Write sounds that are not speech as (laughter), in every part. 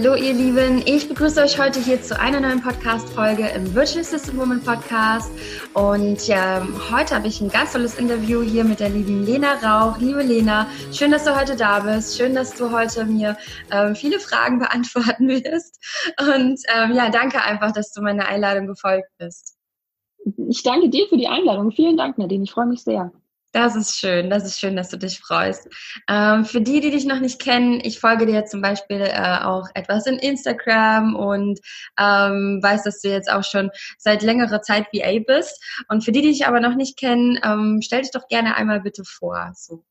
Hallo ihr Lieben, ich begrüße euch heute hier zu einer neuen Podcast-Folge im Virtual Assistant Woman Podcast und ja, heute habe ich ein ganz tolles Interview hier mit der lieben Lena Rauch. Liebe Lena, schön, dass du heute da bist, schön, dass du heute mir ähm, viele Fragen (laughs) beantworten wirst und ähm, ja, danke einfach, dass du meiner Einladung gefolgt bist. Ich danke dir für die Einladung. Vielen Dank, Nadine. Ich freue mich sehr. Das ist schön, das ist schön, dass du dich freust. Ähm, für die, die dich noch nicht kennen, ich folge dir zum Beispiel äh, auch etwas in Instagram und ähm, weiß, dass du jetzt auch schon seit längerer Zeit VA bist. Und für die, die dich aber noch nicht kennen, ähm, stell dich doch gerne einmal bitte vor. So.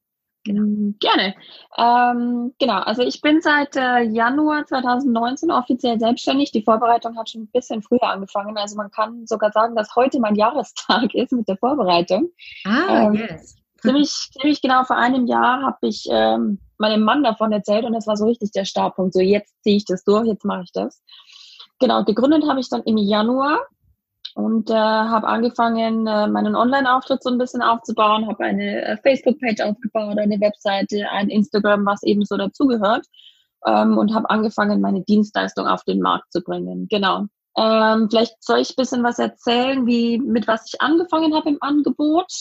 Genau. Mm, gerne. Ähm, genau, also ich bin seit äh, Januar 2019 offiziell selbstständig. Die Vorbereitung hat schon ein bisschen früher angefangen. Also man kann sogar sagen, dass heute mein (laughs) Jahrestag ist mit der Vorbereitung. Ah, ähm, yes. Ziemlich, ziemlich genau vor einem Jahr habe ich ähm, meinem Mann davon erzählt und das war so richtig der Startpunkt. So, jetzt ziehe ich das durch, jetzt mache ich das. Genau, gegründet habe ich dann im Januar und äh, habe angefangen, äh, meinen Online-Auftritt so ein bisschen aufzubauen, habe eine äh, Facebook-Page aufgebaut, eine Webseite, ein Instagram, was eben so dazugehört ähm, und habe angefangen, meine Dienstleistung auf den Markt zu bringen. Genau. Ähm, vielleicht soll ich ein bisschen was erzählen, wie mit was ich angefangen habe im Angebot.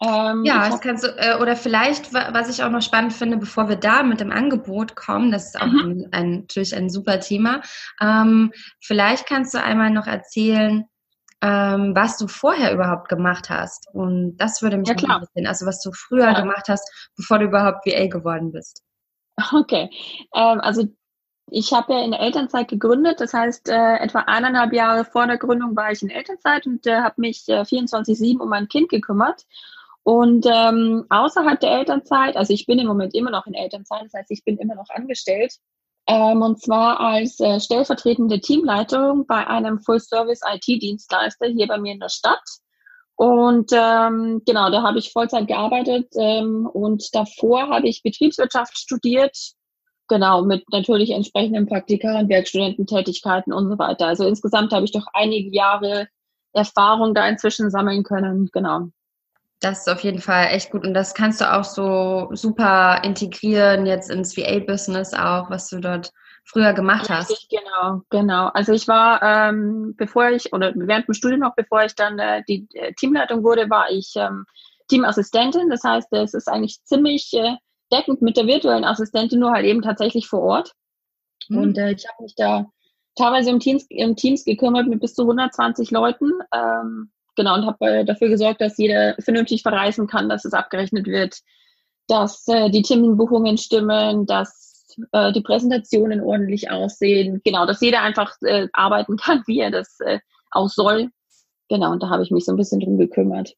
Ähm, ja, das kannst du, äh, oder vielleicht, was ich auch noch spannend finde, bevor wir da mit dem Angebot kommen, das ist auch mhm. ein, ein, natürlich ein super Thema. Ähm, vielleicht kannst du einmal noch erzählen, ähm, was du vorher überhaupt gemacht hast. Und das würde mich ja, klar. interessieren. Also was du früher ja. gemacht hast, bevor du überhaupt VA geworden bist. Okay. Ähm, also ich habe ja in der Elternzeit gegründet. Das heißt, äh, etwa eineinhalb Jahre vor der Gründung war ich in Elternzeit und äh, habe mich äh, 24-7 um mein Kind gekümmert. Und ähm, außerhalb der Elternzeit, also ich bin im Moment immer noch in Elternzeit, das heißt, ich bin immer noch angestellt, ähm, und zwar als äh, stellvertretende Teamleitung bei einem Full-Service-IT-Dienstleister hier bei mir in der Stadt. Und ähm, genau, da habe ich Vollzeit gearbeitet ähm, und davor habe ich Betriebswirtschaft studiert, genau, mit natürlich entsprechenden Praktika und Werkstudententätigkeiten und so weiter. Also insgesamt habe ich doch einige Jahre Erfahrung da inzwischen sammeln können, genau. Das ist auf jeden Fall echt gut und das kannst du auch so super integrieren jetzt ins VA-Business auch, was du dort früher gemacht hast. Richtig, genau, genau. Also ich war, ähm, bevor ich, oder während dem Studium noch, bevor ich dann äh, die äh, Teamleitung wurde, war ich ähm, Teamassistentin. Das heißt, es ist eigentlich ziemlich äh, deckend mit der virtuellen Assistentin, nur halt eben tatsächlich vor Ort. Mhm. Und äh, ich habe mich da teilweise um Teams, um Teams gekümmert mit bis zu 120 Leuten. Ähm, genau, und habe äh, dafür gesorgt, dass jeder vernünftig verreisen kann, dass es abgerechnet wird, dass äh, die Terminbuchungen stimmen, dass äh, die Präsentationen ordentlich aussehen. Genau, dass jeder einfach äh, arbeiten kann, (laughs) wie er das äh, auch soll. Genau, und da habe ich mich so ein bisschen drum gekümmert.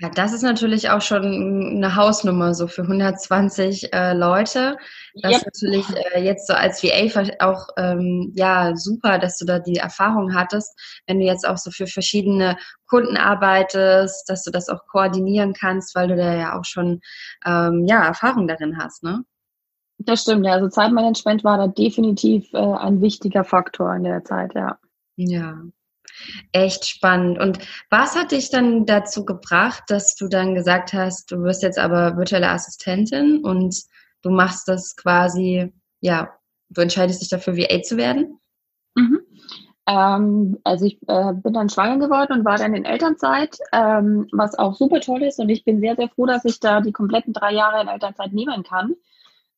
Ja, das ist natürlich auch schon eine Hausnummer, so für 120 äh, Leute. Das yep. ist natürlich äh, jetzt so als VA auch ähm, ja super, dass du da die Erfahrung hattest, wenn du jetzt auch so für verschiedene Kunden arbeitest, dass du das auch koordinieren kannst, weil du da ja auch schon ähm, ja Erfahrung darin hast, ne? Das stimmt, ja. Also Zeitmanagement war da definitiv äh, ein wichtiger Faktor in der Zeit, ja. Ja, Echt spannend. Und was hat dich dann dazu gebracht, dass du dann gesagt hast, du wirst jetzt aber virtuelle Assistentin und du machst das quasi, ja, du entscheidest dich dafür, VA zu werden? Mhm. Ähm, also ich äh, bin dann schwanger geworden und war dann in Elternzeit, ähm, was auch super toll ist. Und ich bin sehr, sehr froh, dass ich da die kompletten drei Jahre in Elternzeit nehmen kann.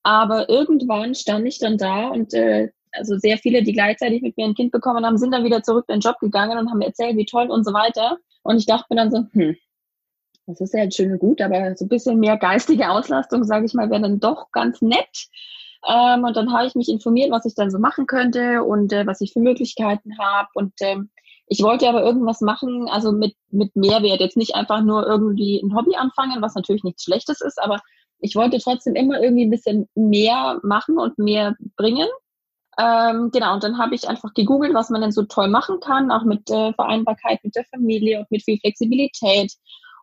Aber irgendwann stand ich dann da und äh, also sehr viele, die gleichzeitig mit mir ein Kind bekommen haben, sind dann wieder zurück in den Job gegangen und haben erzählt, wie toll und so weiter. Und ich dachte mir dann so, hm, das ist ja jetzt schön und gut, aber so ein bisschen mehr geistige Auslastung, sage ich mal, wäre dann doch ganz nett. Ähm, und dann habe ich mich informiert, was ich dann so machen könnte und äh, was ich für Möglichkeiten habe. Und ähm, ich wollte aber irgendwas machen, also mit, mit Mehrwert. Jetzt nicht einfach nur irgendwie ein Hobby anfangen, was natürlich nichts Schlechtes ist, aber ich wollte trotzdem immer irgendwie ein bisschen mehr machen und mehr bringen. Ähm, genau, und dann habe ich einfach gegoogelt, was man denn so toll machen kann, auch mit äh, Vereinbarkeit mit der Familie und mit viel Flexibilität.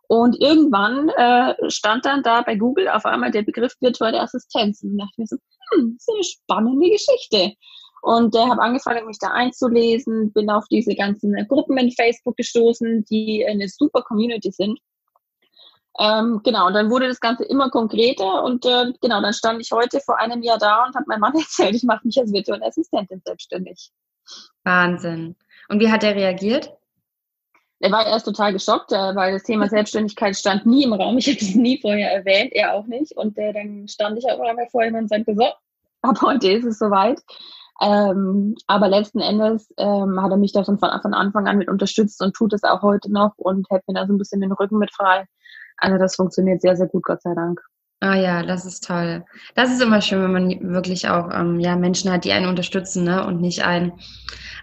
Und irgendwann äh, stand dann da bei Google auf einmal der Begriff virtuelle Assistenz. Und dachte mir so, hm, das ist eine spannende Geschichte. Und äh, habe angefangen, mich da einzulesen, bin auf diese ganzen Gruppen in Facebook gestoßen, die eine super Community sind. Ähm, genau, und dann wurde das Ganze immer konkreter und äh, genau, dann stand ich heute vor einem Jahr da und habe meinem Mann (laughs) erzählt, ich mache mich als virtuelle Assistentin selbstständig. Wahnsinn. Und wie hat er reagiert? Er war erst total geschockt, äh, weil das Thema Selbstständigkeit stand nie im Raum. Ich (laughs) habe es nie vorher erwähnt, er auch nicht. Und äh, dann stand ich auf einmal vor ihm und sagte, so, ab heute ist es soweit. Ähm, aber letzten Endes ähm, hat er mich davon von, von Anfang an mit unterstützt und tut es auch heute noch und hält mir da so ein bisschen den Rücken mit frei. Also das funktioniert sehr, sehr gut, Gott sei Dank. Ah ja, das ist toll. Das ist immer schön, wenn man wirklich auch ähm, ja, Menschen hat, die einen unterstützen ne? und nicht einen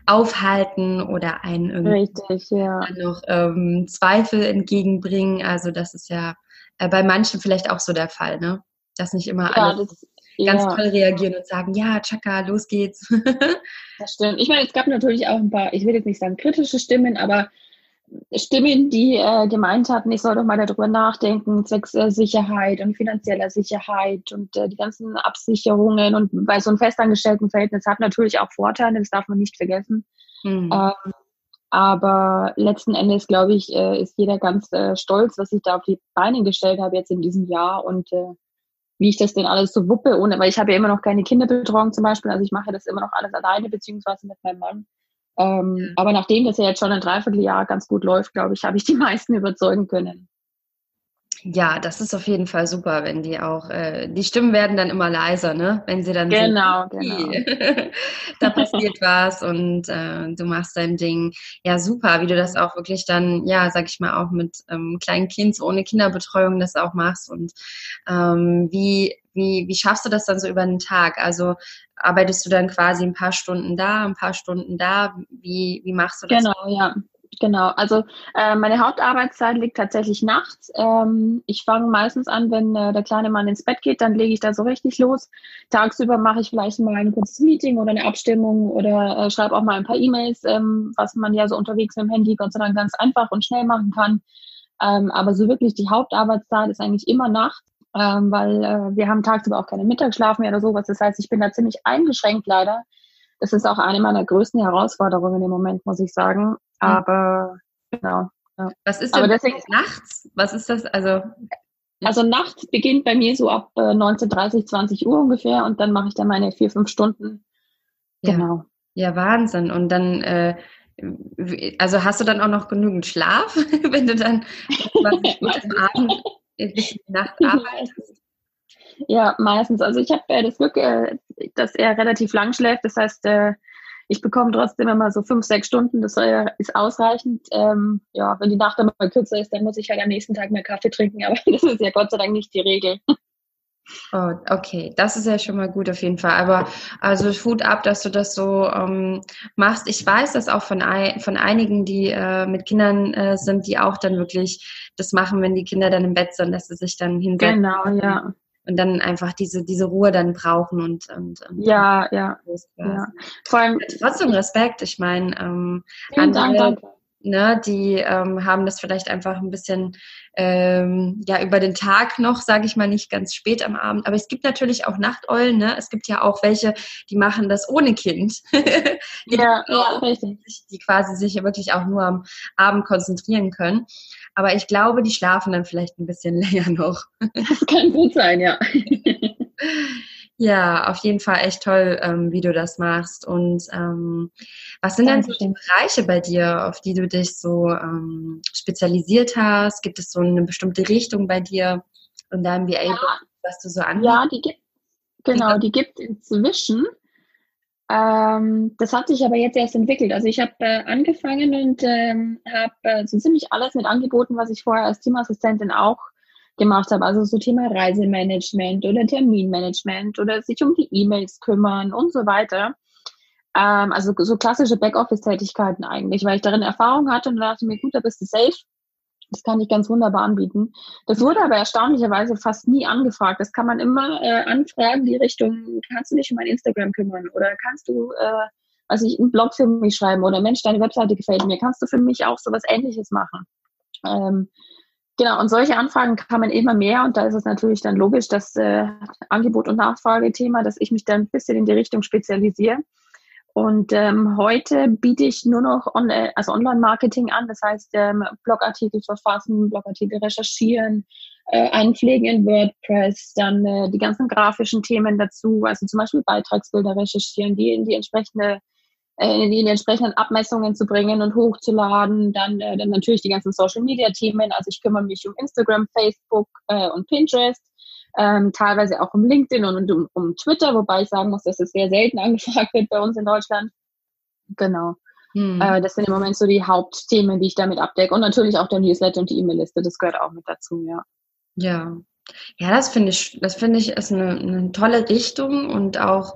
aufhalten oder einen irgendwie Richtig, ja. noch ähm, Zweifel entgegenbringen. Also das ist ja äh, bei manchen vielleicht auch so der Fall, ne? Dass nicht immer ja, alle das, ganz ja. toll reagieren und sagen, ja, Chaka, los geht's. (laughs) das stimmt. Ich meine, es gab natürlich auch ein paar, ich will jetzt nicht sagen kritische Stimmen, aber Stimmen, die äh, gemeint hatten, ich soll doch mal darüber nachdenken, zwecks äh, Sicherheit und finanzieller Sicherheit und äh, die ganzen Absicherungen und bei so einem festangestellten Verhältnis hat natürlich auch Vorteile, das darf man nicht vergessen. Mhm. Ähm, aber letzten Endes, glaube ich, äh, ist jeder ganz äh, stolz, was ich da auf die Beine gestellt habe jetzt in diesem Jahr und äh, wie ich das denn alles so wuppe, ohne, weil ich habe ja immer noch keine Kinderbetreuung zum Beispiel, also ich mache das immer noch alles alleine, beziehungsweise mit meinem Mann. Ähm, aber nachdem das ja jetzt schon ein Dreivierteljahr ganz gut läuft, glaube ich, habe ich die (laughs) meisten überzeugen können. Ja, das ist auf jeden Fall super, wenn die auch, äh, die Stimmen werden dann immer leiser, ne? Wenn sie dann genau, sehen, genau. (laughs) da passiert was und äh, du machst dein Ding. Ja, super, wie du das auch wirklich dann, ja, sag ich mal, auch mit ähm, kleinen Kind ohne Kinderbetreuung das auch machst und ähm, wie wie, wie schaffst du das dann so über den Tag? Also arbeitest du dann quasi ein paar Stunden da, ein paar Stunden da? Wie, wie machst du das? Genau, ja. Genau, also äh, meine Hauptarbeitszeit liegt tatsächlich nachts. Ähm, ich fange meistens an, wenn äh, der kleine Mann ins Bett geht, dann lege ich da so richtig los. Tagsüber mache ich vielleicht mal ein kurzes Meeting oder eine Abstimmung oder äh, schreibe auch mal ein paar E-Mails, ähm, was man ja so unterwegs mit dem Handy Gott sei Dank ganz einfach und schnell machen kann. Ähm, aber so wirklich die Hauptarbeitszeit ist eigentlich immer nachts ähm, weil äh, wir haben tagsüber auch keine Mittagsschlaf mehr oder sowas. Das heißt, ich bin da ziemlich eingeschränkt leider. Das ist auch eine meiner größten Herausforderungen im Moment, muss ich sagen. Aber genau. Ja. Was ist denn Aber deswegen, nachts? Was ist das? Also also nachts beginnt bei mir so ab äh, 19:30, 20 Uhr ungefähr und dann mache ich dann meine vier, fünf Stunden. Genau. Ja, ja Wahnsinn. Und dann, äh, also hast du dann auch noch genügend Schlaf, (laughs) wenn du dann (laughs) am Abend bis Nacht (laughs) arbeitest? Ja, meistens. Also ich habe äh, das Glück, äh, dass er relativ lang schläft. Das heißt, äh, ich bekomme trotzdem immer so fünf, sechs Stunden. Das ist ausreichend. Ähm, ja, wenn die Nacht immer kürzer ist, dann muss ich halt am nächsten Tag mehr Kaffee trinken. Aber (laughs) das ist ja Gott sei Dank nicht die Regel. Oh, okay, das ist ja schon mal gut auf jeden Fall. Aber also Hut ab, dass du das so ähm, machst. Ich weiß das auch von, ein, von einigen, die äh, mit Kindern äh, sind, die auch dann wirklich das machen, wenn die Kinder dann im Bett sind, dass sie sich dann hinsetzen. Genau, ja. Und dann einfach diese, diese Ruhe dann brauchen und, und, und ja, ja, ja. Vor allem trotzdem Respekt. Ich meine, ähm, andere, Dank, ne, die ähm, haben das vielleicht einfach ein bisschen ähm, ja über den Tag noch, sage ich mal, nicht ganz spät am Abend. Aber es gibt natürlich auch Nachteulen. Ne? Es gibt ja auch welche, die machen das ohne Kind. (laughs) ja, ja, richtig. Die quasi sich wirklich auch nur am Abend konzentrieren können. Aber ich glaube, die schlafen dann vielleicht ein bisschen (laughs) länger noch. Das kann gut sein, ja. (laughs) Ja, auf jeden Fall echt toll, ähm, wie du das machst. Und ähm, was sind denn so die Bereiche bei dir, auf die du dich so ähm, spezialisiert hast? Gibt es so eine bestimmte Richtung bei dir in deinem VA, ja. was du so anbietest? Ja, die gibt genau, die gibt inzwischen. Ähm, das hat sich aber jetzt erst entwickelt. Also ich habe äh, angefangen und ähm, habe äh, so ziemlich alles mit angeboten, was ich vorher als Teamassistentin auch gemacht habe. Also so Thema Reisemanagement oder Terminmanagement oder sich um die E-Mails kümmern und so weiter. Ähm, also so klassische Backoffice-Tätigkeiten eigentlich, weil ich darin Erfahrung hatte und dachte mir, gut, da bist du safe. Das kann ich ganz wunderbar anbieten. Das wurde aber erstaunlicherweise fast nie angefragt. Das kann man immer äh, anfragen, die Richtung, kannst du dich um mein Instagram kümmern oder kannst du, äh, also ich einen Blog für mich schreiben oder Mensch, deine Webseite gefällt mir, kannst du für mich auch sowas ähnliches machen? Ähm, Genau, und solche Anfragen kamen immer mehr und da ist es natürlich dann logisch, dass äh, Angebot- und Nachfragethema, dass ich mich dann ein bisschen in die Richtung spezialisiere. Und ähm, heute biete ich nur noch on, äh, also Online-Marketing an, das heißt ähm, Blogartikel verfassen, Blogartikel recherchieren, äh, einpflegen in WordPress, dann äh, die ganzen grafischen Themen dazu, also zum Beispiel Beitragsbilder recherchieren, die in die entsprechende äh, in die entsprechenden Abmessungen zu bringen und hochzuladen. Dann, äh, dann natürlich die ganzen Social-Media-Themen. Also ich kümmere mich um Instagram, Facebook äh, und Pinterest. Ähm, teilweise auch um LinkedIn und um, um Twitter, wobei ich sagen muss, dass es sehr selten (laughs) angefragt wird bei uns in Deutschland. Genau. Hm. Äh, das sind im Moment so die Hauptthemen, die ich damit abdecke. Und natürlich auch der Newsletter und die E-Mail-Liste, das gehört auch mit dazu, ja. Ja. Ja, das finde ich, das finde ich ist eine, eine tolle Richtung und auch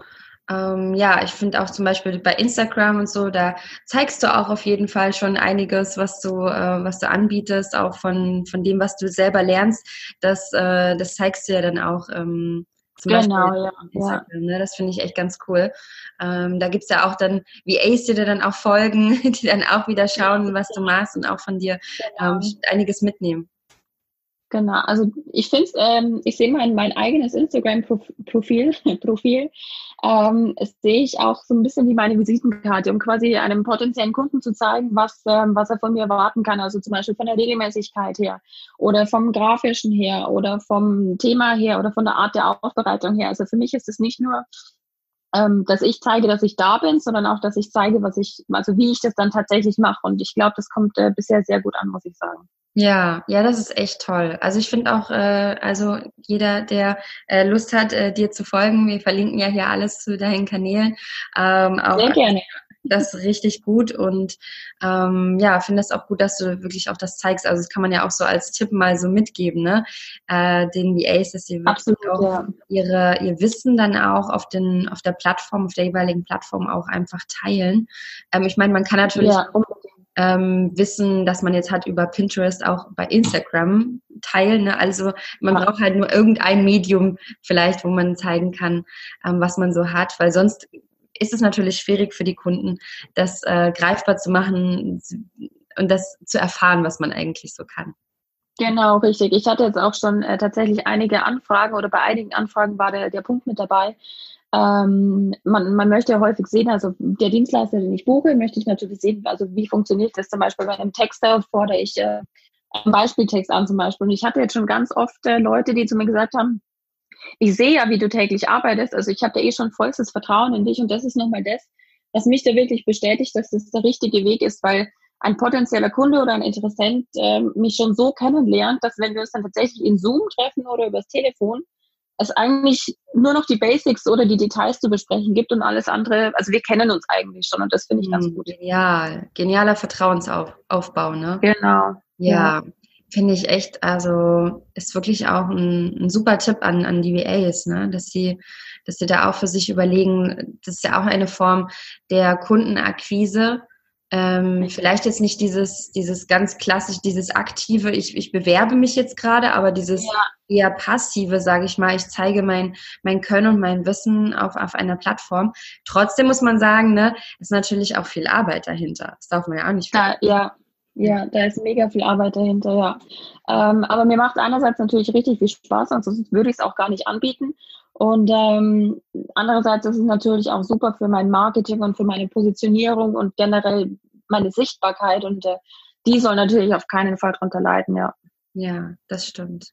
ähm, ja, ich finde auch zum Beispiel bei Instagram und so, da zeigst du auch auf jeden Fall schon einiges, was du, äh, was du anbietest, auch von, von dem, was du selber lernst. Das, äh, das zeigst du ja dann auch ähm, zum genau, Beispiel ja, Instagram. Ja. Ne? Das finde ich echt ganz cool. Ähm, da gibt's ja auch dann VAs, die dir dann auch folgen, (laughs) die dann auch wieder schauen, was du machst und auch von dir genau. ähm, einiges mitnehmen. Genau, also ich finde, ähm, ich sehe mein, mein eigenes Instagram-Profil, (laughs) Profil, ähm, sehe ich auch so ein bisschen wie meine Visitenkarte, um quasi einem potenziellen Kunden zu zeigen, was, ähm, was er von mir erwarten kann. Also zum Beispiel von der Regelmäßigkeit her oder vom Grafischen her oder vom Thema her oder von der Art der Aufbereitung her. Also für mich ist es nicht nur ähm, dass ich zeige, dass ich da bin, sondern auch, dass ich zeige, was ich, also wie ich das dann tatsächlich mache. Und ich glaube, das kommt äh, bisher sehr gut an, muss ich sagen. Ja, ja, das ist echt toll. Also ich finde auch, äh, also jeder, der äh, Lust hat, äh, dir zu folgen, wir verlinken ja hier alles zu deinen Kanälen. Ähm, auch, Sehr gerne. Das ist richtig gut und ähm, ja, finde es auch gut, dass du wirklich auch das zeigst. Also das kann man ja auch so als Tipp mal so mitgeben, ne? Äh, den VAs, dass sie wirklich Absolut, auch ja. ihre, ihr Wissen dann auch auf den, auf der Plattform, auf der jeweiligen Plattform auch einfach teilen. Ähm, ich meine, man kann natürlich ja ähm, Wissen, das man jetzt hat über Pinterest auch bei Instagram teilen. Ne? Also man braucht halt nur irgendein Medium vielleicht, wo man zeigen kann, ähm, was man so hat, weil sonst ist es natürlich schwierig für die Kunden, das äh, greifbar zu machen und das zu erfahren, was man eigentlich so kann. Genau, richtig. Ich hatte jetzt auch schon äh, tatsächlich einige Anfragen oder bei einigen Anfragen war der, der Punkt mit dabei, ähm, man, man möchte ja häufig sehen, also der Dienstleister, den ich buche, möchte ich natürlich sehen, also wie funktioniert das zum Beispiel bei einem Texter, fordere ich äh, einen Beispieltext an zum Beispiel. Und ich hatte jetzt schon ganz oft äh, Leute, die zu mir gesagt haben, ich sehe ja, wie du täglich arbeitest, also ich habe da eh schon vollstes Vertrauen in dich und das ist nochmal das, was mich da wirklich bestätigt, dass das der richtige Weg ist, weil ein potenzieller Kunde oder ein Interessent äh, mich schon so kennenlernt, dass wenn wir uns dann tatsächlich in Zoom treffen oder übers Telefon, es eigentlich nur noch die Basics oder die Details zu besprechen gibt und alles andere, also wir kennen uns eigentlich schon und das finde ich ganz hm, gut. Genial, genialer Vertrauensaufbau, ne? Genau. Ja, ja. finde ich echt, also ist wirklich auch ein, ein super Tipp an, an die VAs, ne? dass sie dass sie da auch für sich überlegen, das ist ja auch eine Form der Kundenakquise, ähm, vielleicht jetzt nicht dieses, dieses ganz klassisch, dieses aktive, ich, ich bewerbe mich jetzt gerade, aber dieses ja. eher passive, sage ich mal, ich zeige mein, mein Können und mein Wissen auf, auf einer Plattform. Trotzdem muss man sagen, ne, ist natürlich auch viel Arbeit dahinter. Das darf man ja auch nicht vergessen. Ja, ja, da ist mega viel Arbeit dahinter, ja. Ähm, aber mir macht einerseits natürlich richtig viel Spaß, ansonsten würde ich es auch gar nicht anbieten. Und ähm, andererseits ist es natürlich auch super für mein Marketing und für meine Positionierung und generell meine Sichtbarkeit. Und äh, die soll natürlich auf keinen Fall drunter leiden, ja. Ja, das stimmt.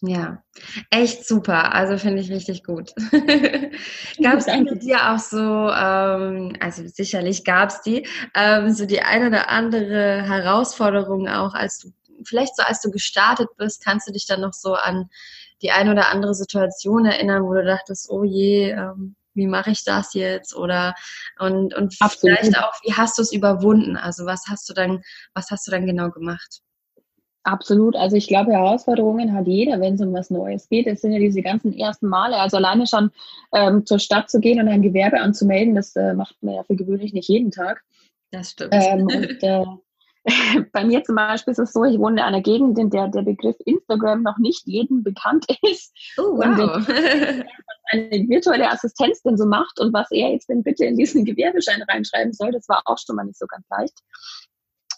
Ja, echt super. Also finde ich richtig gut. (laughs) gab es dir auch so, ähm, also sicherlich gab es die, ähm, so die eine oder andere Herausforderung auch, als du, vielleicht so als du gestartet bist, kannst du dich dann noch so an die eine oder andere Situation erinnern, wo du dachtest, oh je, ähm, wie mache ich das jetzt? Oder und, und vielleicht auch, wie hast du es überwunden? Also was hast du dann, was hast du dann genau gemacht? Absolut. Also ich glaube, Herausforderungen hat jeder, wenn es um was Neues geht. Es sind ja diese ganzen ersten Male. Also alleine schon ähm, zur Stadt zu gehen und ein Gewerbe anzumelden, das äh, macht man ja für gewöhnlich nicht jeden Tag. Das stimmt. Ähm, (laughs) und, äh, (laughs) bei mir zum Beispiel ist es so, ich wohne in einer Gegend, in der der Begriff Instagram noch nicht jedem bekannt (laughs) ist. Oh, wow. Und was eine virtuelle Assistenz denn so macht und was er jetzt denn bitte in diesen Gewerbeschein reinschreiben soll, das war auch schon mal nicht so ganz leicht.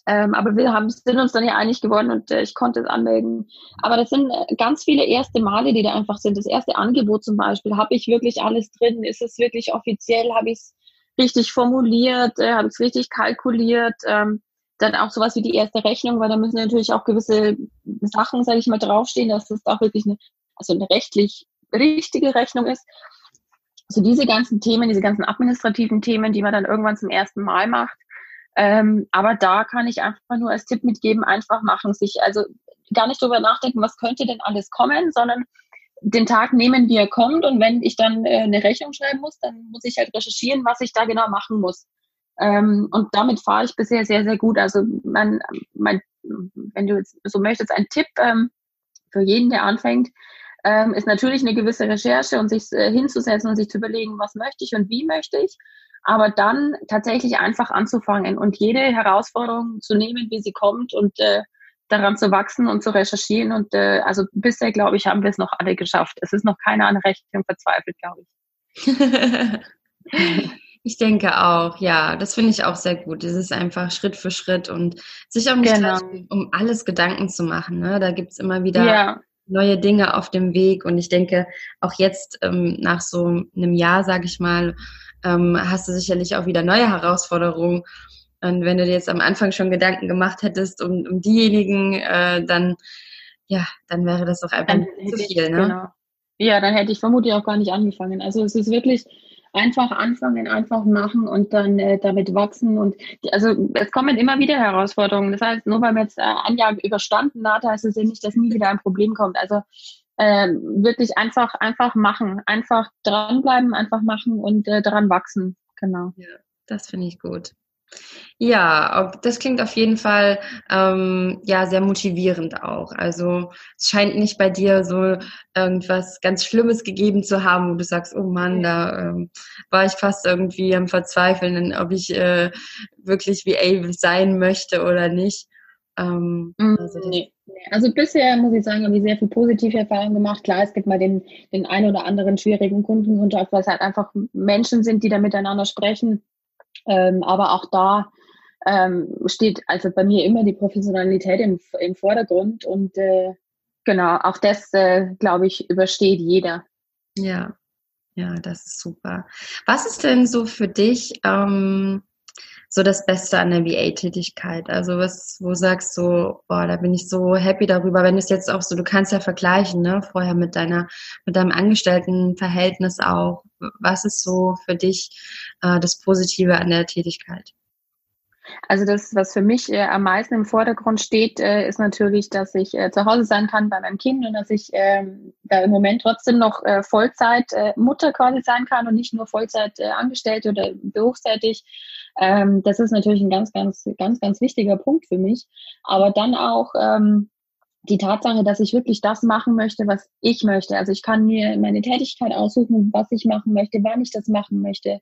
Ähm, aber wir haben, sind uns dann ja einig geworden und äh, ich konnte es anmelden. Aber das sind äh, ganz viele erste Male, die da einfach sind. Das erste Angebot zum Beispiel, habe ich wirklich alles drin? Ist es wirklich offiziell? Habe ich es richtig formuliert, äh, habe es richtig kalkuliert. Ähm, dann auch sowas wie die erste Rechnung, weil da müssen natürlich auch gewisse Sachen, sage ich mal, draufstehen, dass das auch wirklich eine, also eine rechtlich richtige Rechnung ist. So diese ganzen Themen, diese ganzen administrativen Themen, die man dann irgendwann zum ersten Mal macht. Ähm, aber da kann ich einfach nur als Tipp mitgeben, einfach machen, sich also gar nicht drüber nachdenken, was könnte denn alles kommen, sondern den Tag nehmen, wie er kommt. Und wenn ich dann äh, eine Rechnung schreiben muss, dann muss ich halt recherchieren, was ich da genau machen muss. Ähm, und damit fahre ich bisher sehr, sehr gut. Also man, mein, wenn du jetzt so möchtest, ein Tipp ähm, für jeden, der anfängt, ähm, ist natürlich eine gewisse Recherche und sich äh, hinzusetzen und sich zu überlegen, was möchte ich und wie möchte ich. Aber dann tatsächlich einfach anzufangen und jede Herausforderung zu nehmen, wie sie kommt und äh, daran zu wachsen und zu recherchieren. Und äh, also bisher, glaube ich, haben wir es noch alle geschafft. Es ist noch keiner an Rechnung verzweifelt, glaube ich. (laughs) ich denke auch, ja, das finde ich auch sehr gut. Es ist einfach Schritt für Schritt und sich auch nicht genau. um alles Gedanken zu machen. Ne? Da gibt es immer wieder ja. neue Dinge auf dem Weg. Und ich denke, auch jetzt ähm, nach so einem Jahr, sage ich mal, ähm, hast du sicherlich auch wieder neue Herausforderungen. Und wenn du dir jetzt am Anfang schon Gedanken gemacht hättest um, um diejenigen, äh, dann ja, dann wäre das doch einfach zu viel, ich, ne? Genau. Ja, dann hätte ich vermutlich auch gar nicht angefangen. Also es ist wirklich einfach anfangen, einfach machen und dann äh, damit wachsen. Und die, also es kommen immer wieder Herausforderungen. Das heißt, nur weil man jetzt äh, ein Jahr überstanden hat, heißt es ja nicht, dass nie wieder ein Problem kommt. Also äh, wirklich einfach, einfach machen, einfach dranbleiben, einfach machen und äh, daran wachsen. Genau. Ja, das finde ich gut. Ja, das klingt auf jeden Fall ähm, ja sehr motivierend auch. Also es scheint nicht bei dir so irgendwas ganz Schlimmes gegeben zu haben, wo du sagst, oh Mann, da ähm, war ich fast irgendwie am Verzweifeln, ob ich äh, wirklich wie VA sein möchte oder nicht. Ähm, mm, also, nee. also, bisher muss ich sagen, habe ich sehr viel positive Erfahrungen gemacht. Klar, es gibt mal den, den einen oder anderen schwierigen Kundenkontakt, weil es halt einfach Menschen sind, die da miteinander sprechen ähm, aber auch da ähm, steht also bei mir immer die Professionalität im, im Vordergrund und äh, genau, auch das, äh, glaube ich, übersteht jeder. Ja, ja, das ist super. Was ist denn so für dich ähm, so das Beste an der VA-Tätigkeit? Also was, wo sagst du, boah, da bin ich so happy darüber, wenn es jetzt auch so, du kannst ja vergleichen, ne, vorher mit deiner, mit deinem Angestelltenverhältnis auch. Was ist so für dich äh, das Positive an der Tätigkeit? Also das, was für mich äh, am meisten im Vordergrund steht, äh, ist natürlich, dass ich äh, zu Hause sein kann bei meinem Kind und dass ich ähm, da im Moment trotzdem noch äh, Vollzeit äh, Mutter quasi sein kann und nicht nur Vollzeit äh, angestellt oder berufstätig. Ähm, das ist natürlich ein ganz, ganz, ganz, ganz wichtiger Punkt für mich. Aber dann auch ähm, die Tatsache, dass ich wirklich das machen möchte, was ich möchte. Also ich kann mir meine Tätigkeit aussuchen, was ich machen möchte, wann ich das machen möchte.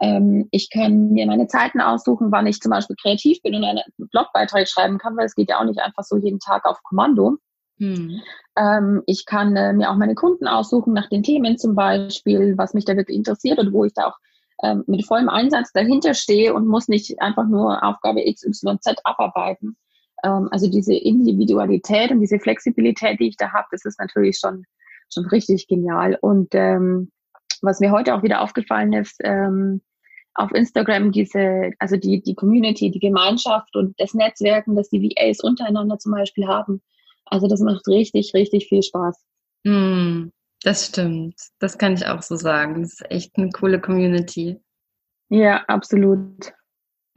Ähm, ich kann mir meine Zeiten aussuchen, wann ich zum Beispiel kreativ bin und einen Blogbeitrag schreiben kann, weil es geht ja auch nicht einfach so jeden Tag auf Kommando. Hm. Ähm, ich kann äh, mir auch meine Kunden aussuchen nach den Themen zum Beispiel, was mich da wirklich interessiert und wo ich da auch ähm, mit vollem Einsatz dahinter stehe und muss nicht einfach nur Aufgabe XYZ abarbeiten. Ähm, also diese Individualität und diese Flexibilität, die ich da habe, das ist natürlich schon, schon richtig genial. Und ähm, was mir heute auch wieder aufgefallen ist, ähm, auf Instagram diese, also die, die Community, die Gemeinschaft und das Netzwerken, das die VAs untereinander zum Beispiel haben. Also das macht richtig, richtig viel Spaß. Mm, das stimmt. Das kann ich auch so sagen. Das ist echt eine coole Community. Ja, absolut.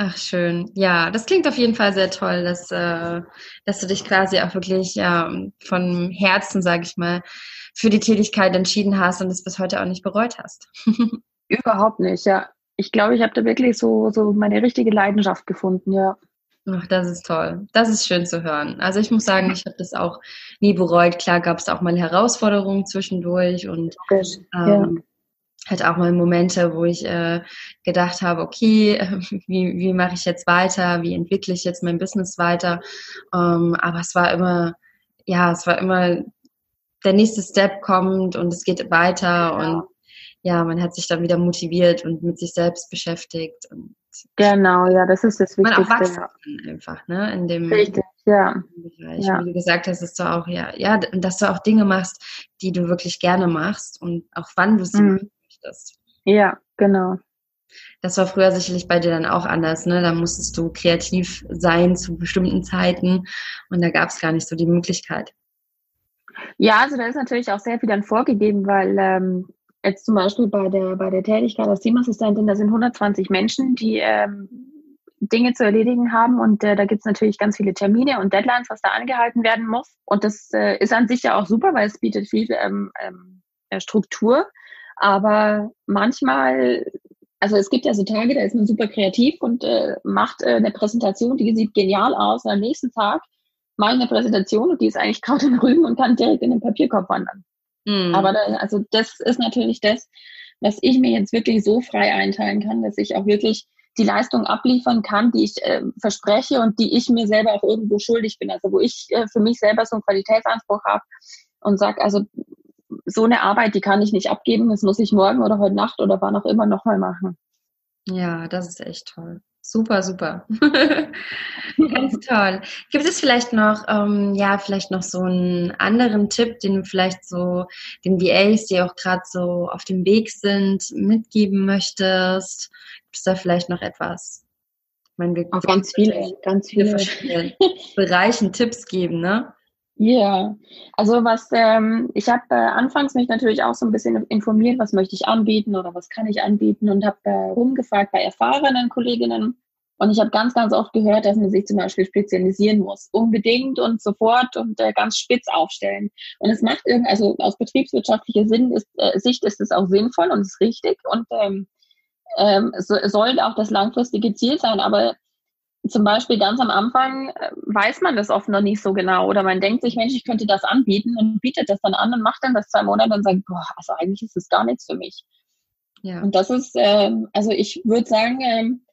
Ach schön. Ja, das klingt auf jeden Fall sehr toll, dass, äh, dass du dich quasi auch wirklich ja, von Herzen, sage ich mal, für die Tätigkeit entschieden hast und es bis heute auch nicht bereut hast. (laughs) Überhaupt nicht, ja. Ich glaube, ich habe da wirklich so, so meine richtige Leidenschaft gefunden, ja. Ach, das ist toll. Das ist schön zu hören. Also ich muss sagen, ich habe das auch nie bereut. Klar gab es auch mal Herausforderungen zwischendurch und ähm, ja halt auch mal Momente, wo ich äh, gedacht habe, okay, (laughs) wie, wie mache ich jetzt weiter, wie entwickle ich jetzt mein Business weiter. Ähm, aber es war immer, ja, es war immer, der nächste Step kommt und es geht weiter ja. und ja, man hat sich dann wieder motiviert und mit sich selbst beschäftigt. Und genau, ja, das ist das Wichtigste. Man auch wachsen kann einfach, ne, in dem, Richtig, ja. Bereich. Ja. Wie du gesagt hast, dass du auch, ja, ja, dass du auch Dinge machst, die du wirklich gerne machst und auch wann du sie mhm möchtest. Ja, genau. Das war früher sicherlich bei dir dann auch anders, ne? Da musstest du kreativ sein zu bestimmten Zeiten und da gab es gar nicht so die Möglichkeit. Ja, also da ist natürlich auch sehr viel dann vorgegeben, weil ähm, jetzt zum Beispiel bei der, bei der Tätigkeit als Teamassistentin, da sind 120 Menschen, die ähm, Dinge zu erledigen haben und äh, da gibt es natürlich ganz viele Termine und Deadlines, was da angehalten werden muss. Und das äh, ist an sich ja auch super, weil es bietet viel ähm, ähm, äh, Struktur. Aber manchmal, also es gibt ja so Tage, da ist man super kreativ und äh, macht äh, eine Präsentation, die sieht genial aus. Und am nächsten Tag mache ich eine Präsentation und die ist eigentlich (laughs) gerade in Rügen und kann direkt in den Papierkorb wandern. Mhm. Aber da, also das ist natürlich das, was ich mir jetzt wirklich so frei einteilen kann, dass ich auch wirklich die Leistung abliefern kann, die ich äh, verspreche und die ich mir selber auch irgendwo schuldig bin. Also wo ich äh, für mich selber so einen Qualitätsanspruch habe und sage, also so eine Arbeit, die kann ich nicht abgeben, das muss ich morgen oder heute Nacht oder wann auch immer nochmal machen. Ja, das ist echt toll. Super, super. (laughs) Ganz toll. Gibt es vielleicht noch, ähm, ja, vielleicht noch so einen anderen Tipp, den du vielleicht so den VAs, die auch gerade so auf dem Weg sind, mitgeben möchtest? Gibt es da vielleicht noch etwas? Ich meine, wir auch ganz viele, ganz viele verschiedene Bereichen Tipps geben, ne? Ja, also was, ähm, ich habe äh, anfangs mich natürlich auch so ein bisschen informiert, was möchte ich anbieten oder was kann ich anbieten und habe äh, rumgefragt bei erfahrenen Kolleginnen. Und ich habe ganz, ganz oft gehört, dass man sich zum Beispiel spezialisieren muss. Unbedingt und sofort und äh, ganz spitz aufstellen. Und es macht irgendwie, also aus betriebswirtschaftlicher Sinn ist, äh, Sicht ist es auch sinnvoll und ist richtig und ähm, ähm, so, sollte auch das langfristige Ziel sein. Aber zum Beispiel ganz am Anfang äh, weiß man das oft noch nicht so genau oder man denkt sich, Mensch, ich könnte das anbieten und bietet das dann an und macht dann das zwei Monate und sagt, boah, also eigentlich ist das gar nichts für mich. Ja. Und das ist, ähm, also ich würde sagen, ähm,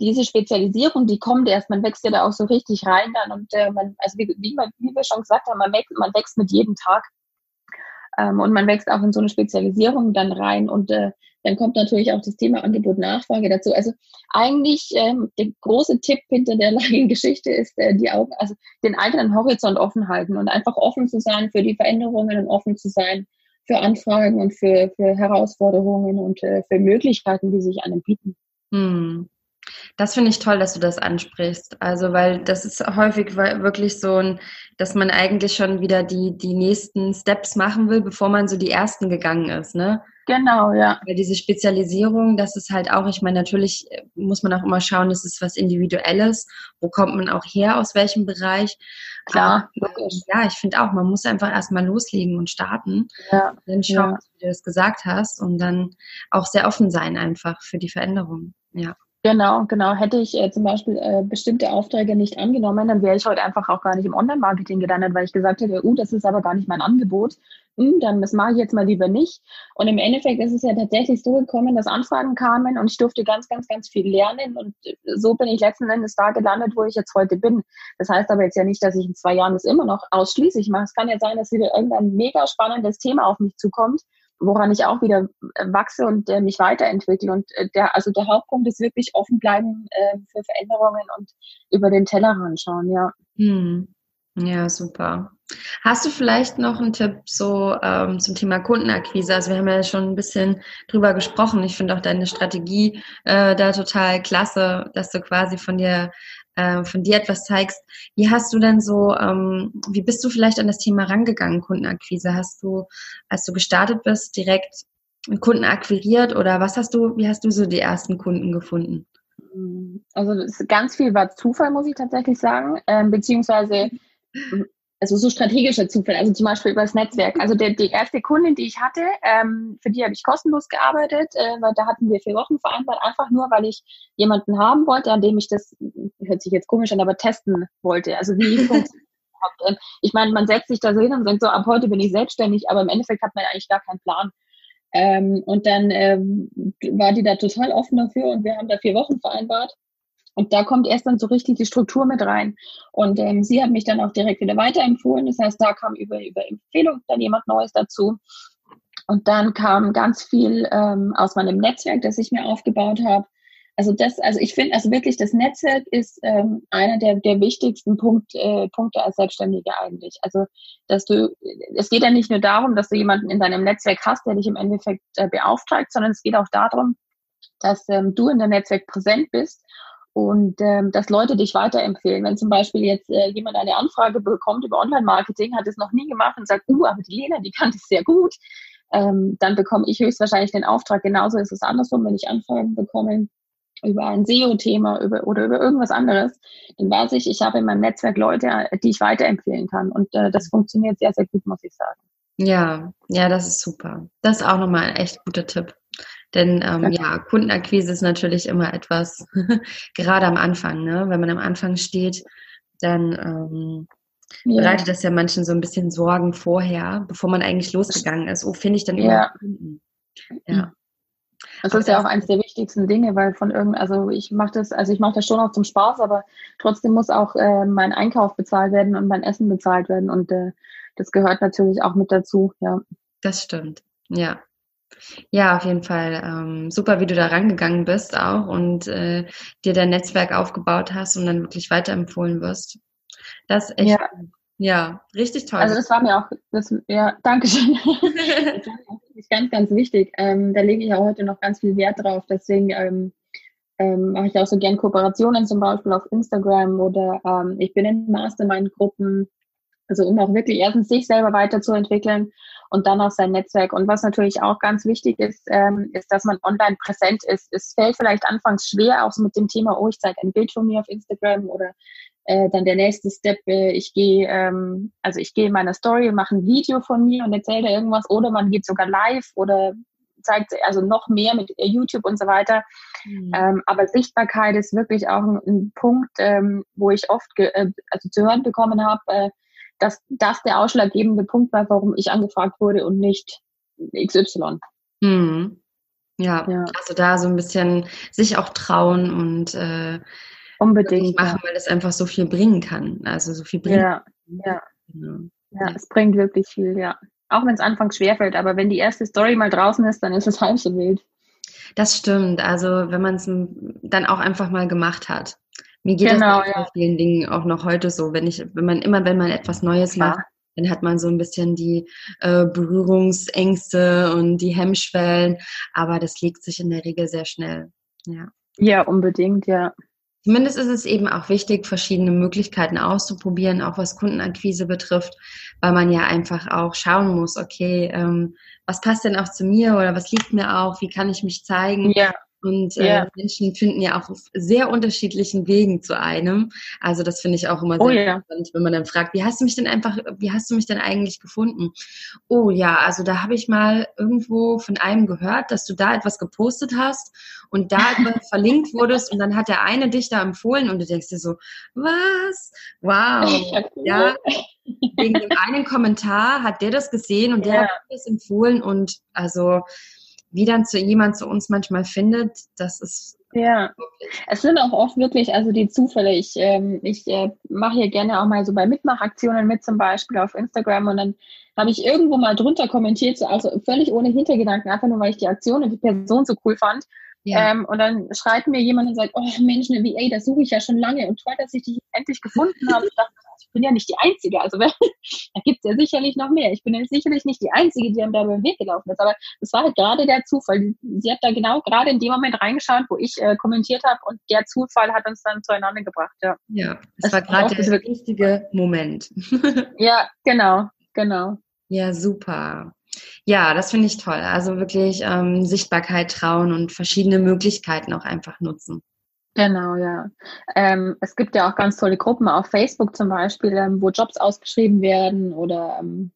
diese Spezialisierung, die kommt erst, man wächst ja da auch so richtig rein dann und äh, man, also wie, wie, wie wir schon gesagt haben, man wächst, man wächst mit jedem Tag ähm, und man wächst auch in so eine Spezialisierung dann rein und äh, dann kommt natürlich auch das Thema Angebot Nachfrage dazu. Also eigentlich ähm, der große Tipp hinter der (laughs) langen Geschichte ist äh, die Augen, also den eigenen Horizont offen halten und einfach offen zu sein für die Veränderungen und offen zu sein für Anfragen und für, für Herausforderungen und äh, für Möglichkeiten, die sich einem bieten. Hm. Das finde ich toll, dass du das ansprichst. Also, weil das ist häufig wirklich so ein, dass man eigentlich schon wieder die, die nächsten Steps machen will, bevor man so die ersten gegangen ist, ne? Genau, ja. Weil diese Spezialisierung, das ist halt auch, ich meine, natürlich muss man auch immer schauen, das ist was Individuelles. Wo kommt man auch her, aus welchem Bereich? Klar, Aber, Ja, ich finde auch, man muss einfach erstmal loslegen und starten. Ja. Dann schauen, ja. wie du das gesagt hast und dann auch sehr offen sein einfach für die Veränderung. Ja. Genau, genau. Hätte ich äh, zum Beispiel äh, bestimmte Aufträge nicht angenommen, dann wäre ich heute einfach auch gar nicht im Online-Marketing gelandet, weil ich gesagt hätte, uh, das ist aber gar nicht mein Angebot. Hm, dann das mache ich jetzt mal lieber nicht. Und im Endeffekt ist es ja tatsächlich so gekommen, dass Anfragen kamen und ich durfte ganz, ganz, ganz viel lernen. Und äh, so bin ich letzten Endes da gelandet, wo ich jetzt heute bin. Das heißt aber jetzt ja nicht, dass ich in zwei Jahren das immer noch ausschließlich mache. Es kann ja sein, dass wieder irgendein mega spannendes Thema auf mich zukommt woran ich auch wieder äh, wachse und äh, mich weiterentwickle. Und äh, der, also der Hauptpunkt ist wirklich offen bleiben äh, für Veränderungen und über den Tellerrand schauen, ja. Hm. Ja, super. Hast du vielleicht noch einen Tipp so ähm, zum Thema Kundenakquise? Also wir haben ja schon ein bisschen drüber gesprochen. Ich finde auch deine Strategie äh, da total klasse, dass du quasi von dir äh, von dir etwas zeigst. Wie hast du denn so, ähm, wie bist du vielleicht an das Thema rangegangen, Kundenakquise? Hast du, als du gestartet bist, direkt Kunden akquiriert oder was hast du, wie hast du so die ersten Kunden gefunden? Also ganz viel war Zufall, muss ich tatsächlich sagen, ähm, beziehungsweise also so strategischer Zufall, also zum Beispiel über das Netzwerk. Also der, die erste Kundin, die ich hatte, ähm, für die habe ich kostenlos gearbeitet, äh, weil da hatten wir vier Wochen vereinbart, einfach nur, weil ich jemanden haben wollte, an dem ich das, hört sich jetzt komisch an, aber testen wollte. Also wie (laughs) funktioniert ähm, ich meine, man setzt sich da so hin und sagt so, ab heute bin ich selbstständig, aber im Endeffekt hat man eigentlich gar keinen Plan. Ähm, und dann ähm, war die da total offen dafür und wir haben da vier Wochen vereinbart. Und da kommt erst dann so richtig die Struktur mit rein. Und ähm, sie hat mich dann auch direkt wieder weiterempfohlen. Das heißt, da kam über, über Empfehlung dann jemand Neues dazu. Und dann kam ganz viel ähm, aus meinem Netzwerk, das ich mir aufgebaut habe. Also das, also ich finde, also wirklich das Netzwerk ist ähm, einer der, der wichtigsten Punkt, äh, Punkte als Selbstständige eigentlich. Also dass du, es geht ja nicht nur darum, dass du jemanden in deinem Netzwerk hast, der dich im Endeffekt äh, beauftragt, sondern es geht auch darum, dass ähm, du in deinem Netzwerk präsent bist und ähm, dass Leute dich weiterempfehlen. Wenn zum Beispiel jetzt äh, jemand eine Anfrage bekommt über Online-Marketing, hat es noch nie gemacht und sagt, uh, aber die Lena, die kann das sehr gut, ähm, dann bekomme ich höchstwahrscheinlich den Auftrag. Genauso ist es andersrum, wenn ich Anfragen bekomme über ein SEO-Thema über, oder über irgendwas anderes, dann weiß ich, ich habe in meinem Netzwerk Leute, die ich weiterempfehlen kann. Und äh, das funktioniert sehr, sehr gut, muss ich sagen. Ja, ja, das ist super. Das ist auch nochmal ein echt guter Tipp. Denn ähm, ja, Kundenakquise ist natürlich immer etwas, (laughs) gerade am Anfang, ne? wenn man am Anfang steht, dann ähm, ja. bereitet das ja manchen so ein bisschen Sorgen vorher, bevor man eigentlich losgegangen ist. Oh, finde ich dann immer ja. Kunden? Ja. Das ist ja auch eines der wichtigsten Dinge, weil von irgend, also ich mache das, also ich mache das schon auch zum Spaß, aber trotzdem muss auch äh, mein Einkauf bezahlt werden und mein Essen bezahlt werden und äh, das gehört natürlich auch mit dazu, ja. Das stimmt, ja. Ja, auf jeden Fall. Ähm, super, wie du da rangegangen bist auch und äh, dir dein Netzwerk aufgebaut hast und dann wirklich weiterempfohlen wirst. Das ist echt, ja, ja richtig toll. Also das war mir auch, das, ja, danke schön. (laughs) das ist ganz, ganz wichtig. Ähm, da lege ich auch heute noch ganz viel Wert drauf. Deswegen ähm, ähm, mache ich auch so gern Kooperationen zum Beispiel auf Instagram oder ähm, ich bin in Mastermind-Gruppen, also um auch wirklich erstens sich selber weiterzuentwickeln und dann auch sein Netzwerk. Und was natürlich auch ganz wichtig ist, ähm, ist, dass man online präsent ist. Es fällt vielleicht anfangs schwer, auch so mit dem Thema, oh, ich zeige ein Bild von mir auf Instagram oder äh, dann der nächste Step, äh, ich gehe, ähm, also ich gehe in meiner Story und mache ein Video von mir und erzähle irgendwas oder man geht sogar live oder zeigt also noch mehr mit YouTube und so weiter. Mhm. Ähm, aber Sichtbarkeit ist wirklich auch ein, ein Punkt, ähm, wo ich oft äh, also zu hören bekommen habe, äh, dass das der ausschlaggebende Punkt war, warum ich angefragt wurde und nicht XY. Mhm. Ja, ja, also da so ein bisschen sich auch trauen und äh, unbedingt machen, ja. weil es einfach so viel bringen kann. Also so viel bringt. Ja, ja. Genau. Ja, es bringt wirklich viel, ja. Auch wenn es anfangs schwerfällt, aber wenn die erste Story mal draußen ist, dann ist es (laughs) halb so wild. Das stimmt. Also wenn man es dann auch einfach mal gemacht hat. Mir geht genau, das ja. vielen Dingen auch noch heute so, wenn ich, wenn man immer, wenn man etwas Neues ja. macht, dann hat man so ein bisschen die äh, Berührungsängste und die Hemmschwellen, aber das legt sich in der Regel sehr schnell. Ja. Ja, unbedingt, ja. Zumindest ist es eben auch wichtig, verschiedene Möglichkeiten auszuprobieren, auch was Kundenakquise betrifft, weil man ja einfach auch schauen muss, okay, ähm, was passt denn auch zu mir oder was liegt mir auch, wie kann ich mich zeigen? Ja. Und äh, ja. Menschen finden ja auch auf sehr unterschiedlichen Wegen zu einem. Also das finde ich auch immer oh sehr oh, interessant, wenn man dann fragt, wie hast du mich denn einfach, wie hast du mich denn eigentlich gefunden? Oh ja, also da habe ich mal irgendwo von einem gehört, dass du da etwas gepostet hast und da (laughs) verlinkt wurdest und dann hat der eine dich da empfohlen und du denkst dir so, was? Wow. (laughs) Ja, wegen dem einen Kommentar hat der das gesehen und der ja. hat das empfohlen und also wie dann zu jemand zu uns manchmal findet, das ist. Ja, es sind auch oft wirklich, also die Zufälle. Ich, ähm, ich äh, mache hier gerne auch mal so bei Mitmachaktionen mit, zum Beispiel auf Instagram und dann habe ich irgendwo mal drunter kommentiert, so, also völlig ohne Hintergedanken, einfach nur, weil ich die Aktion und die Person so cool fand. Ja. Ähm, und dann schreibt mir jemand und sagt, oh Mensch, eine VA, das suche ich ja schon lange und toll, dass ich dich endlich gefunden habe. Ich dachte, ich bin ja nicht die Einzige. Also (laughs) da gibt es ja sicherlich noch mehr. Ich bin ja sicherlich nicht die Einzige, die einem da über den Weg gelaufen ist. Aber das war halt gerade der Zufall. Sie hat da genau gerade in dem Moment reingeschaut, wo ich äh, kommentiert habe und der Zufall hat uns dann zueinander gebracht. Ja, ja das, das war gerade der richtige Moment. (laughs) ja, genau, genau. Ja, super. Ja, das finde ich toll. Also wirklich ähm, Sichtbarkeit trauen und verschiedene Möglichkeiten auch einfach nutzen. Genau, ja. Ähm, es gibt ja auch ganz tolle Gruppen auf Facebook zum Beispiel, ähm, wo Jobs ausgeschrieben werden oder ähm,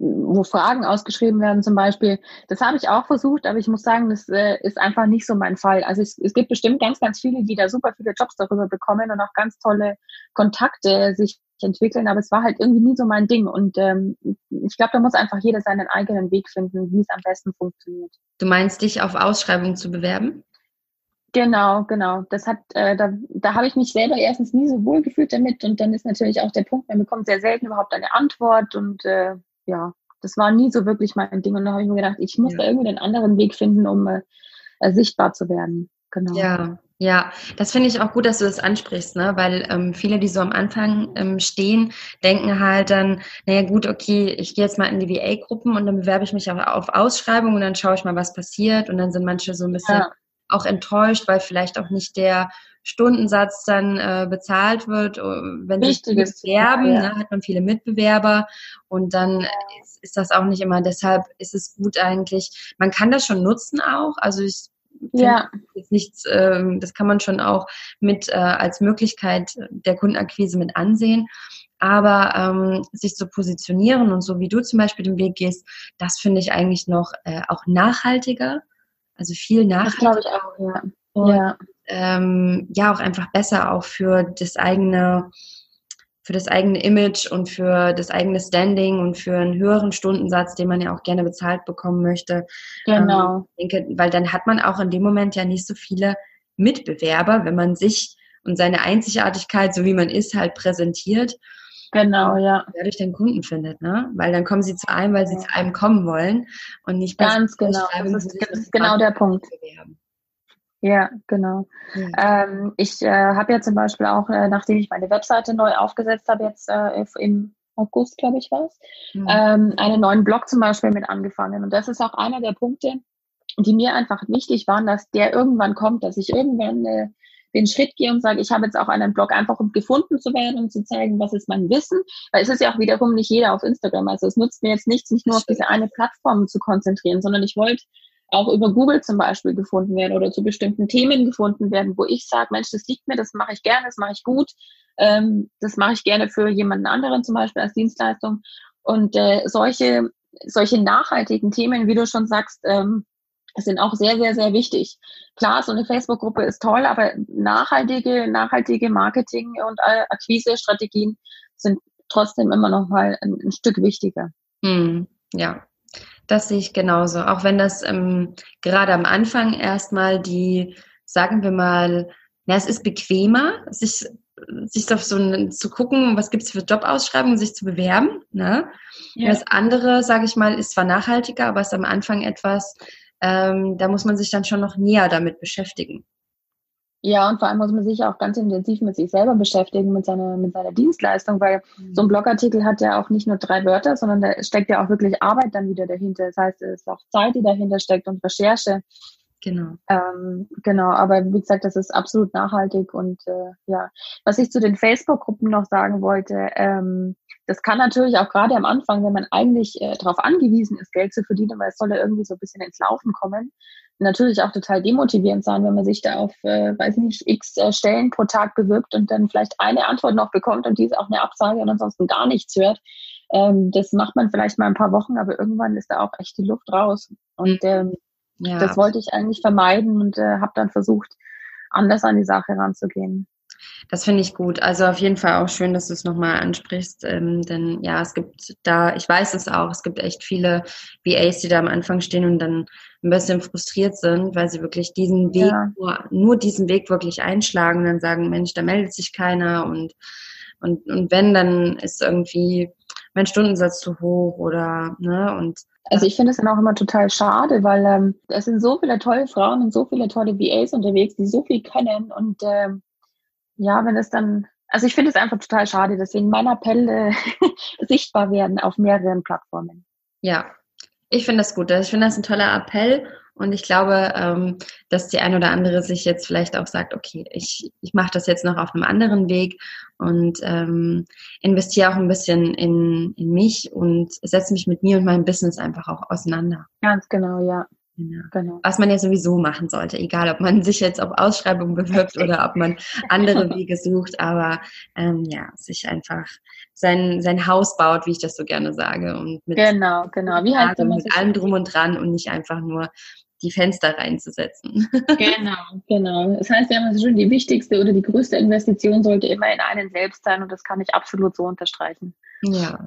wo Fragen ausgeschrieben werden zum Beispiel. Das habe ich auch versucht, aber ich muss sagen, das äh, ist einfach nicht so mein Fall. Also es, es gibt bestimmt ganz, ganz viele, die da super viele Jobs darüber bekommen und auch ganz tolle Kontakte sich entwickeln, aber es war halt irgendwie nie so mein Ding. Und ähm, ich glaube, da muss einfach jeder seinen eigenen Weg finden, wie es am besten funktioniert. Du meinst, dich auf Ausschreibungen zu bewerben? Genau, genau. Das hat, äh, da, da habe ich mich selber erstens nie so wohl gefühlt damit und dann ist natürlich auch der Punkt, man bekommt sehr selten überhaupt eine Antwort und äh, ja, das war nie so wirklich mein Ding und da habe ich mir gedacht, ich muss ja. da irgendwie einen anderen Weg finden, um äh, sichtbar zu werden. Genau. Ja, ja, das finde ich auch gut, dass du das ansprichst, ne? weil ähm, viele, die so am Anfang ähm, stehen, denken halt dann, naja gut, okay, ich gehe jetzt mal in die VA-Gruppen und dann bewerbe ich mich auf, auf Ausschreibungen und dann schaue ich mal, was passiert und dann sind manche so ein bisschen ja. Auch enttäuscht, weil vielleicht auch nicht der Stundensatz dann äh, bezahlt wird. Äh, wenn sie bewerben, ja. ne, hat man viele Mitbewerber und dann ist, ist, das auch nicht immer. Deshalb ist es gut eigentlich. Man kann das schon nutzen auch. Also ich ja. jetzt nichts, ähm, das kann man schon auch mit äh, als Möglichkeit der Kundenakquise mit ansehen. Aber ähm, sich zu positionieren und so wie du zum Beispiel den Weg gehst, das finde ich eigentlich noch äh, auch nachhaltiger. Also viel nachhaltiger. Das glaube ich auch, ja. Und, ja. Ähm, ja, auch einfach besser auch für das eigene, für das eigene Image und für das eigene Standing und für einen höheren Stundensatz, den man ja auch gerne bezahlt bekommen möchte. Genau. Ähm, denke, weil dann hat man auch in dem Moment ja nicht so viele Mitbewerber, wenn man sich und seine Einzigartigkeit, so wie man ist, halt präsentiert. Genau, ja. Dadurch den Kunden findet, ne? Weil dann kommen sie zu einem, weil sie ja. zu einem kommen wollen und nicht ganz genau. Das ist, das ist genau der Punkt. Ja, genau. Ja. Ähm, ich äh, habe ja zum Beispiel auch, äh, nachdem ich meine Webseite neu aufgesetzt habe, jetzt äh, im August, glaube ich, war es, mhm. ähm, einen neuen Blog zum Beispiel mit angefangen. Und das ist auch einer der Punkte, die mir einfach wichtig waren, dass der irgendwann kommt, dass ich irgendwann äh, den Schritt gehe und sage, ich habe jetzt auch einen Blog einfach, um gefunden zu werden und zu zeigen, was ist mein Wissen. Weil es ist ja auch wiederum nicht jeder auf Instagram. Also es nutzt mir jetzt nichts, mich nur auf diese eine Plattform zu konzentrieren, sondern ich wollte auch über Google zum Beispiel gefunden werden oder zu bestimmten Themen gefunden werden, wo ich sage, Mensch, das liegt mir, das mache ich gerne, das mache ich gut, ähm, das mache ich gerne für jemanden anderen zum Beispiel als Dienstleistung. Und äh, solche, solche nachhaltigen Themen, wie du schon sagst, ähm, sind auch sehr, sehr, sehr wichtig. Klar, so eine Facebook-Gruppe ist toll, aber nachhaltige, nachhaltige Marketing- und äh, Akquise-Strategien sind trotzdem immer noch mal ein, ein Stück wichtiger. Hm, ja, das sehe ich genauso. Auch wenn das ähm, gerade am Anfang erstmal die, sagen wir mal, na, es ist bequemer, sich, sich auf so ein, zu gucken, was gibt es für Jobausschreibungen, sich zu bewerben. Ne? Ja. Das andere, sage ich mal, ist zwar nachhaltiger, aber ist am Anfang etwas, ähm, da muss man sich dann schon noch näher damit beschäftigen. Ja, und vor allem muss man sich auch ganz intensiv mit sich selber beschäftigen, mit seiner, mit seiner Dienstleistung, weil mhm. so ein Blogartikel hat ja auch nicht nur drei Wörter, sondern da steckt ja auch wirklich Arbeit dann wieder dahinter. Das heißt, es ist auch Zeit, die dahinter steckt und Recherche. Genau. Ähm, genau, aber wie gesagt, das ist absolut nachhaltig und äh, ja. Was ich zu den Facebook-Gruppen noch sagen wollte, ähm, das kann natürlich auch gerade am Anfang, wenn man eigentlich äh, darauf angewiesen ist, Geld zu verdienen, weil es soll ja irgendwie so ein bisschen ins Laufen kommen, natürlich auch total demotivierend sein, wenn man sich da auf, äh, weiß nicht, x äh, Stellen pro Tag bewirbt und dann vielleicht eine Antwort noch bekommt und diese auch eine Absage und ansonsten gar nichts hört. Ähm, das macht man vielleicht mal ein paar Wochen, aber irgendwann ist da auch echt die Luft raus. Und ähm, ja. das wollte ich eigentlich vermeiden und äh, habe dann versucht, anders an die Sache ranzugehen. Das finde ich gut. Also auf jeden Fall auch schön, dass du es nochmal ansprichst. Ähm, denn ja, es gibt da, ich weiß es auch, es gibt echt viele VAs, die da am Anfang stehen und dann ein bisschen frustriert sind, weil sie wirklich diesen Weg, ja. nur, nur diesen Weg wirklich einschlagen und dann sagen, Mensch, da meldet sich keiner und, und, und wenn, dann ist irgendwie mein Stundensatz zu hoch oder, ne, und also ich finde es dann auch immer total schade, weil ähm, es sind so viele tolle Frauen und so viele tolle VAs unterwegs, die so viel können und ähm, ja, wenn es dann, also ich finde es einfach total schade, deswegen mein Appell, äh, (laughs) sichtbar werden auf mehreren Plattformen. Ja, ich finde das gut. Ich finde das ein toller Appell und ich glaube, ähm, dass die ein oder andere sich jetzt vielleicht auch sagt, okay, ich, ich mache das jetzt noch auf einem anderen Weg und ähm, investiere auch ein bisschen in, in mich und setze mich mit mir und meinem Business einfach auch auseinander. Ganz genau, ja. Genau. genau. Was man ja sowieso machen sollte, egal ob man (laughs) sich jetzt auf Ausschreibungen bewirbt oder ob man andere Wege sucht, aber ähm, ja, sich einfach sein, sein Haus baut, wie ich das so gerne sage. Und mit genau, genau. Wie heißt mit das allem drum und dran und nicht einfach nur die Fenster reinzusetzen. (laughs) Genau, genau. Das heißt ja immer schon, die wichtigste oder die größte Investition sollte immer in einen selbst sein und das kann ich absolut so unterstreichen. Ja,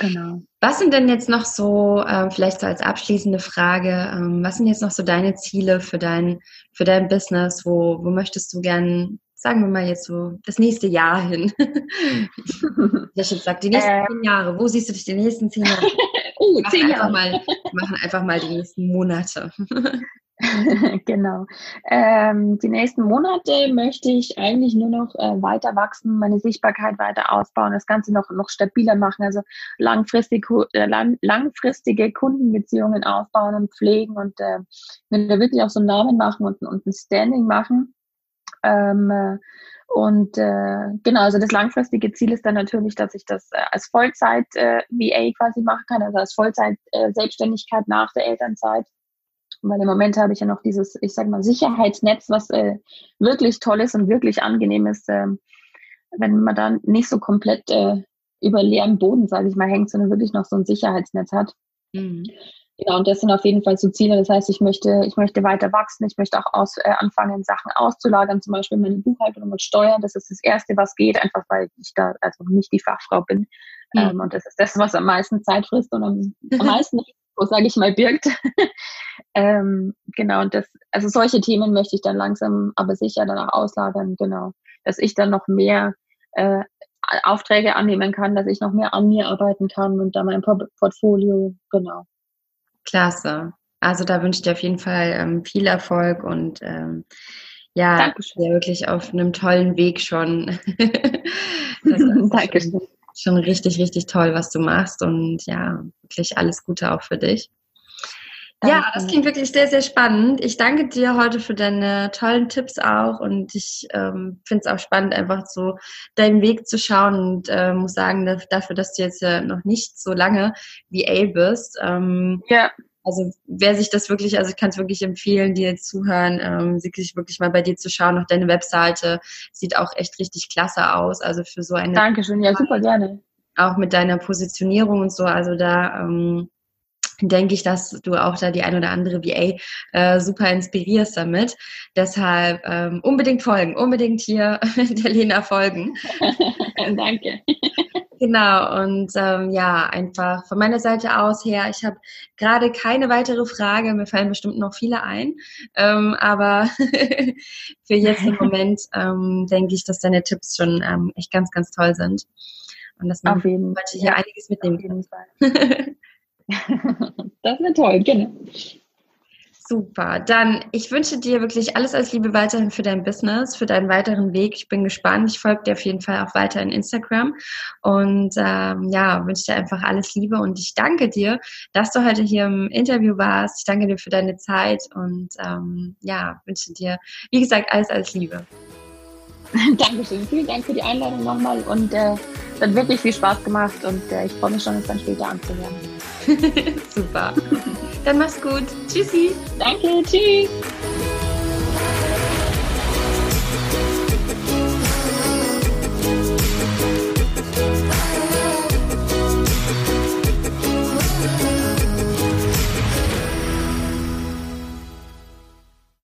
Genau. Was sind denn jetzt noch so, äh, vielleicht so als abschließende Frage, ähm, was sind jetzt noch so deine Ziele für dein, für dein Business? Wo, wo möchtest du gern, sagen wir mal jetzt so, das nächste Jahr hin? (laughs) ich habe gesagt, die nächsten äh, zehn Jahre, wo siehst du dich die nächsten zehn Jahre? (laughs) uh, zehn Jahre. Mal, machen einfach mal die nächsten Monate. (laughs) (laughs) genau. Ähm, die nächsten Monate möchte ich eigentlich nur noch äh, weiter wachsen, meine Sichtbarkeit weiter ausbauen, das Ganze noch, noch stabiler machen, also langfristig, äh, lang, langfristige Kundenbeziehungen aufbauen und pflegen und äh, mir wirklich auch so einen Namen machen und, und ein Standing machen. Ähm, äh, und äh, genau, also das langfristige Ziel ist dann natürlich, dass ich das äh, als Vollzeit äh, quasi machen kann, also als Vollzeit äh, nach der Elternzeit. Weil im Moment habe ich ja noch dieses, ich sag mal, Sicherheitsnetz, was äh, wirklich toll ist und wirklich angenehm ist, äh, wenn man dann nicht so komplett äh, über leerem Boden, sage ich mal, hängt, sondern wirklich noch so ein Sicherheitsnetz hat. Mhm. Genau, und das sind auf jeden Fall so Ziele. Das heißt, ich möchte, ich möchte weiter wachsen. Ich möchte auch aus, äh, anfangen, Sachen auszulagern, zum Beispiel meine Buchhaltung und Steuern. Das ist das Erste, was geht, einfach weil ich da also nicht die Fachfrau bin. Mhm. Ähm, und das ist das, was am meisten Zeit frisst und am, am (laughs) meisten Risiko, sage ich mal, birgt. (laughs) ähm, genau, und das, also solche Themen möchte ich dann langsam, aber sicher dann auch auslagern, genau. Dass ich dann noch mehr äh, Aufträge annehmen kann, dass ich noch mehr an mir arbeiten kann und da mein Portfolio, genau. Klasse. Also da wünsche ich dir auf jeden Fall ähm, viel Erfolg und ähm, ja, Dankeschön. ja, wirklich auf einem tollen Weg schon. (laughs) (laughs) Dankeschön. Schon, schon richtig, richtig toll, was du machst und ja, wirklich alles Gute auch für dich. Ja, das klingt wirklich sehr, sehr spannend. Ich danke dir heute für deine tollen Tipps auch und ich ähm, finde es auch spannend, einfach so deinen Weg zu schauen und äh, muss sagen, dafür, dass du jetzt ja noch nicht so lange VA bist. Ähm, ja. Also wer sich das wirklich, also ich kann es wirklich empfehlen, dir zuhören, ähm, sich wirklich mal bei dir zu schauen. Auch deine Webseite sieht auch echt richtig klasse aus. Also für so eine. Dankeschön, ja super gerne. Auch mit deiner Positionierung und so. Also da ähm, denke ich, dass du auch da die ein oder andere VA äh, super inspirierst damit. Deshalb ähm, unbedingt folgen, unbedingt hier (laughs) der Lena folgen. (laughs) (laughs) Danke. Genau, und ähm, ja, einfach von meiner Seite aus her, ich habe gerade keine weitere Frage, mir fallen bestimmt noch viele ein, ähm, aber (laughs) für jetzt im (laughs) Moment ähm, denke ich, dass deine Tipps schon ähm, echt ganz, ganz toll sind. Und dass man heute hier ja, einiges mitnehmen kann. (laughs) das wäre toll, genau. Super. Dann, ich wünsche dir wirklich alles als Liebe weiterhin für dein Business, für deinen weiteren Weg. Ich bin gespannt. Ich folge dir auf jeden Fall auch weiter in Instagram. Und ähm, ja, wünsche dir einfach alles Liebe. Und ich danke dir, dass du heute hier im Interview warst. Ich danke dir für deine Zeit und ähm, ja, wünsche dir, wie gesagt, alles als Liebe. (laughs) Dankeschön. Vielen Dank für die Einladung nochmal und äh, es hat wirklich viel Spaß gemacht und äh, ich freue mich schon, es dann später anzuhören. (laughs) Super. Dann mach's gut. Tschüssi. Danke. Tschüss.